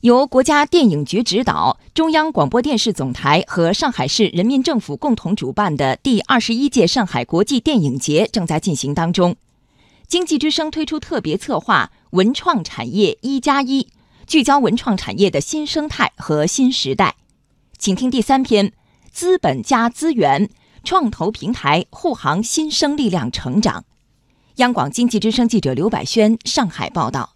由国家电影局指导、中央广播电视总台和上海市人民政府共同主办的第二十一届上海国际电影节正在进行当中。经济之声推出特别策划“文创产业一加一”，聚焦文创产业的新生态和新时代。请听第三篇：资本加资源，创投平台护航新生力量成长。央广经济之声记者刘百轩上海报道。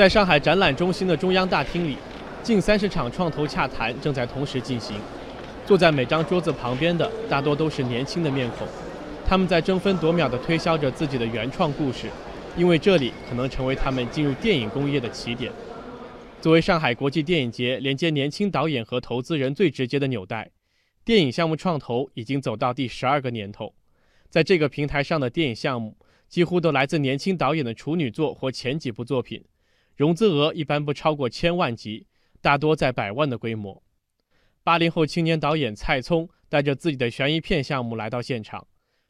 在上海展览中心的中央大厅里，近三十场创投洽谈正在同时进行。坐在每张桌子旁边的大多都是年轻的面孔，他们在争分夺秒地推销着自己的原创故事，因为这里可能成为他们进入电影工业的起点。作为上海国际电影节连接年轻导演和投资人最直接的纽带，电影项目创投已经走到第十二个年头。在这个平台上的电影项目，几乎都来自年轻导演的处女作或前几部作品。融资额一般不超过千万级，大多在百万的规模。八零后青年导演蔡聪带着自己的悬疑片项目来到现场。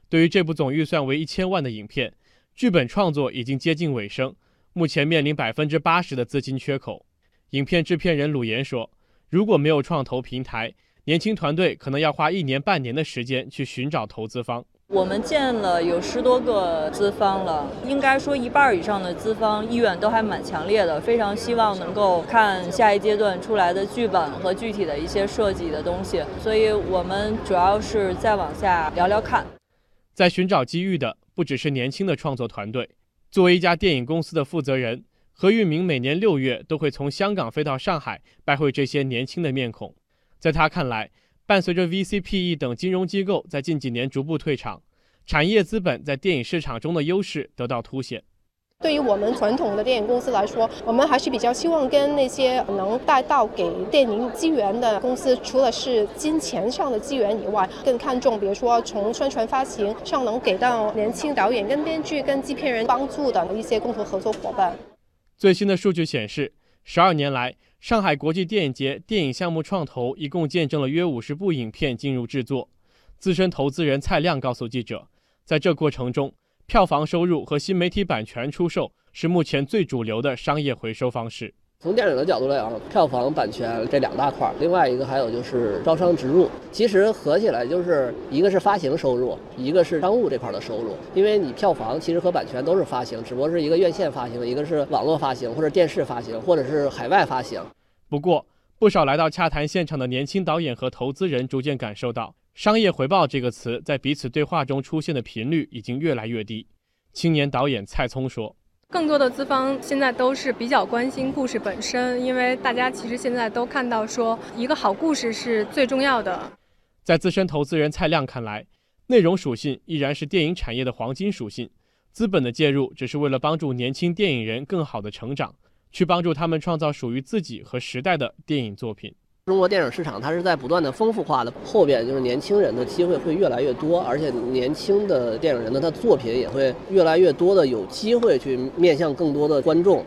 对于这部总预算为一千万的影片，剧本创作已经接近尾声，目前面临百分之八十的资金缺口。影片制片人鲁岩说：“如果没有创投平台，年轻团队可能要花一年半年的时间去寻找投资方。”我们见了有十多个资方了，应该说一半以上的资方意愿都还蛮强烈的，非常希望能够看下一阶段出来的剧本和具体的一些设计的东西，所以我们主要是再往下聊聊看。在寻找机遇的不只是年轻的创作团队，作为一家电影公司的负责人，何玉明每年六月都会从香港飞到上海拜会这些年轻的面孔，在他看来。伴随着 VCPE 等金融机构在近几年逐步退场，产业资本在电影市场中的优势得到凸显。对于我们传统的电影公司来说，我们还是比较希望跟那些能带到给电影资源的公司，除了是金钱上的资源以外，更看重，比如说从宣传发行上能给到年轻导演、跟编剧、跟制片人帮助的一些共同合作伙伴。最新的数据显示，十二年来。上海国际电影节电影项目创投一共见证了约五十部影片进入制作。资深投资人蔡亮告诉记者，在这过程中，票房收入和新媒体版权出售是目前最主流的商业回收方式。从电影的角度来讲，票房、版权这两大块儿，另外一个还有就是招商植入。其实合起来就是一个是发行收入，一个是商务这块的收入。因为你票房其实和版权都是发行，只不过是一个院线发行，一个是网络发行或者电视发行，或者是海外发行。不过，不少来到洽谈现场的年轻导演和投资人逐渐感受到，“商业回报”这个词在彼此对话中出现的频率已经越来越低。青年导演蔡聪说。更多的资方现在都是比较关心故事本身，因为大家其实现在都看到说，一个好故事是最重要的。在资深投资人蔡亮看来，内容属性依然是电影产业的黄金属性，资本的介入只是为了帮助年轻电影人更好的成长，去帮助他们创造属于自己和时代的电影作品。中国电影市场它是在不断的丰富化的，后边就是年轻人的机会会越来越多，而且年轻的电影人呢，他作品也会越来越多的有机会去面向更多的观众。